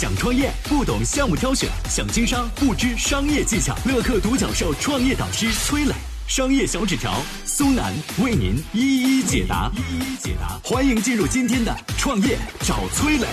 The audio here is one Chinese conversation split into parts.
想创业不懂项目挑选，想经商不知商业技巧。乐客独角兽创业导师崔磊，商业小纸条苏南为您一一解答。一一解答，欢迎进入今天的创业找崔磊。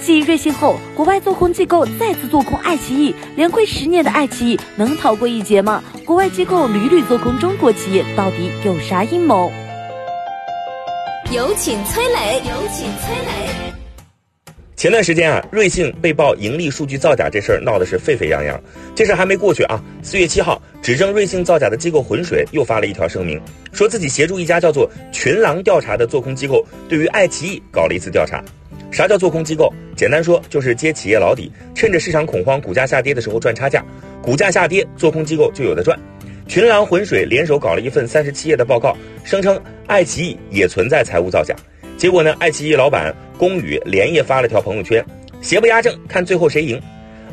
继瑞幸后，国外做空机构再次做空爱奇艺，连亏十年的爱奇艺能逃过一劫吗？国外机构屡屡做空中国企业，到底有啥阴谋？有请崔磊，有请崔磊。前段时间啊，瑞幸被曝盈利数据造假这事儿闹得是沸沸扬扬。这事还没过去啊，四月七号，指证瑞幸造假的机构浑水又发了一条声明，说自己协助一家叫做群狼调查的做空机构，对于爱奇艺搞了一次调查。啥叫做空机构？简单说就是接企业老底，趁着市场恐慌、股价下跌的时候赚差价。股价下跌，做空机构就有的赚。群狼浑水联手搞了一份三十七页的报告，声称爱奇艺也存在财务造假。结果呢，爱奇艺老板龚宇连夜发了条朋友圈，邪不压正，看最后谁赢。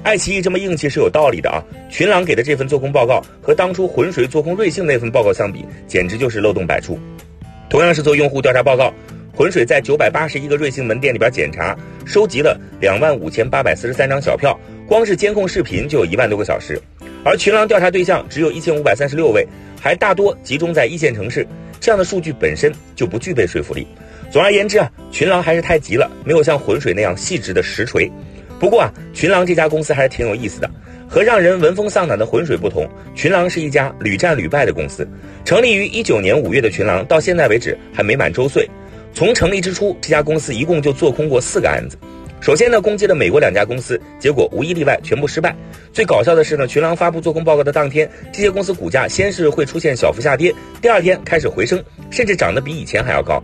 爱奇艺这么硬气是有道理的啊。群狼给的这份做空报告和当初浑水做空瑞幸那份报告相比，简直就是漏洞百出。同样是做用户调查报告。浑水在九百八十一个瑞幸门店里边检查，收集了两万五千八百四十三张小票，光是监控视频就有一万多个小时。而群狼调查对象只有一千五百三十六位，还大多集中在一线城市，这样的数据本身就不具备说服力。总而言之啊，群狼还是太急了，没有像浑水那样细致的实锤。不过啊，群狼这家公司还是挺有意思的，和让人闻风丧胆的浑水不同，群狼是一家屡战屡败的公司。成立于一九年五月的群狼，到现在为止还没满周岁。从成立之初，这家公司一共就做空过四个案子。首先呢，攻击了美国两家公司，结果无一例外全部失败。最搞笑的是呢，群狼发布做空报告的当天，这些公司股价先是会出现小幅下跌，第二天开始回升，甚至涨得比以前还要高。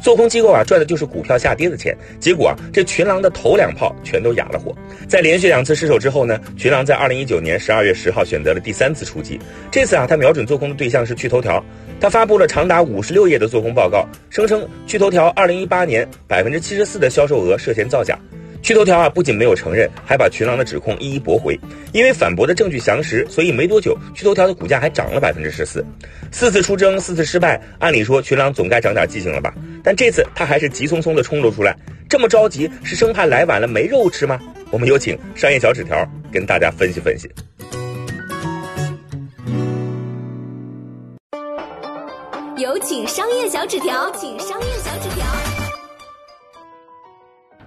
做空机构啊，赚的就是股票下跌的钱。结果啊，这群狼的头两炮全都哑了火。在连续两次失手之后呢，群狼在二零一九年十二月十号选择了第三次出击。这次啊，他瞄准做空的对象是趣头条。他发布了长达五十六页的做空报告，声称趣头条二零一八年百分之七十四的销售额涉嫌造假。趣头条啊，不仅没有承认，还把群狼的指控一一驳回。因为反驳的证据详实，所以没多久，趣头条的股价还涨了百分之十四。四次出征，四次失败，按理说群狼总该长点记性了吧？但这次他还是急匆匆的冲了出来，这么着急是生怕来晚了没肉吃吗？我们有请商业小纸条跟大家分析分析。有请商业小纸条，请商业。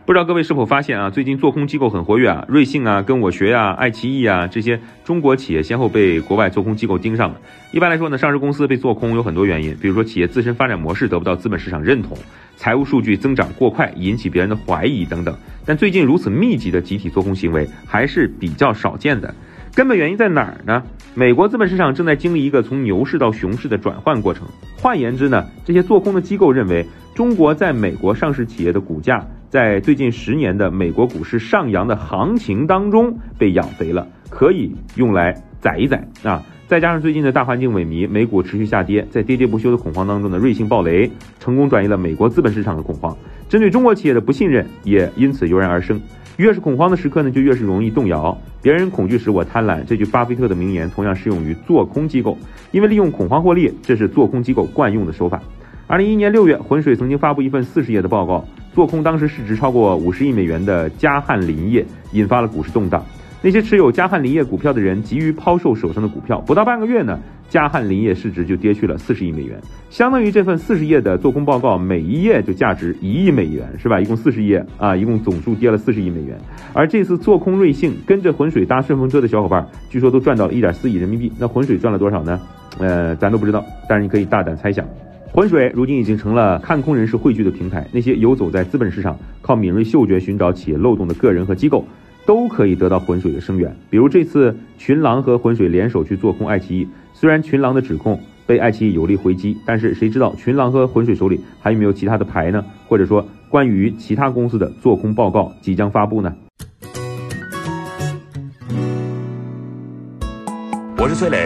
不知道各位是否发现啊，最近做空机构很活跃啊，瑞幸啊、跟我学呀、爱奇艺啊这些中国企业先后被国外做空机构盯上了。一般来说呢，上市公司被做空有很多原因，比如说企业自身发展模式得不到资本市场认同，财务数据增长过快引起别人的怀疑等等。但最近如此密集的集体做空行为还是比较少见的。根本原因在哪儿呢？美国资本市场正在经历一个从牛市到熊市的转换过程。换言之呢，这些做空的机构认为，中国在美国上市企业的股价在最近十年的美国股市上扬的行情当中被养肥了，可以用来宰一宰啊！再加上最近的大环境萎靡，美股持续下跌，在跌跌不休的恐慌当中呢，瑞幸暴雷，成功转移了美国资本市场的恐慌，针对中国企业的不信任也因此油然而生。越是恐慌的时刻呢，就越是容易动摇。别人恐惧时我贪婪，这句巴菲特的名言同样适用于做空机构，因为利用恐慌获利，这是做空机构惯用的手法。二零一一年六月，浑水曾经发布一份四十页的报告，做空当时市值超过五十亿美元的嘉汉林业，引发了股市动荡。那些持有嘉汉林业股票的人急于抛售手上的股票，不到半个月呢，嘉汉林业市值就跌去了四十亿美元，相当于这份四十页的做空报告每一页就价值一亿美元，是吧？一共四十页啊，一共总数跌了四十亿美元。而这次做空瑞幸，跟着浑水搭顺风车的小伙伴，据说都赚到了一点四亿人民币。那浑水赚了多少呢？呃，咱都不知道，但是你可以大胆猜想。浑水如今已经成了看空人士汇聚的平台，那些游走在资本市场、靠敏锐嗅觉寻找企业漏洞的个人和机构。都可以得到浑水的声援，比如这次群狼和浑水联手去做空爱奇艺，虽然群狼的指控被爱奇艺有力回击，但是谁知道群狼和浑水手里还有没有其他的牌呢？或者说关于其他公司的做空报告即将发布呢？我是崔磊，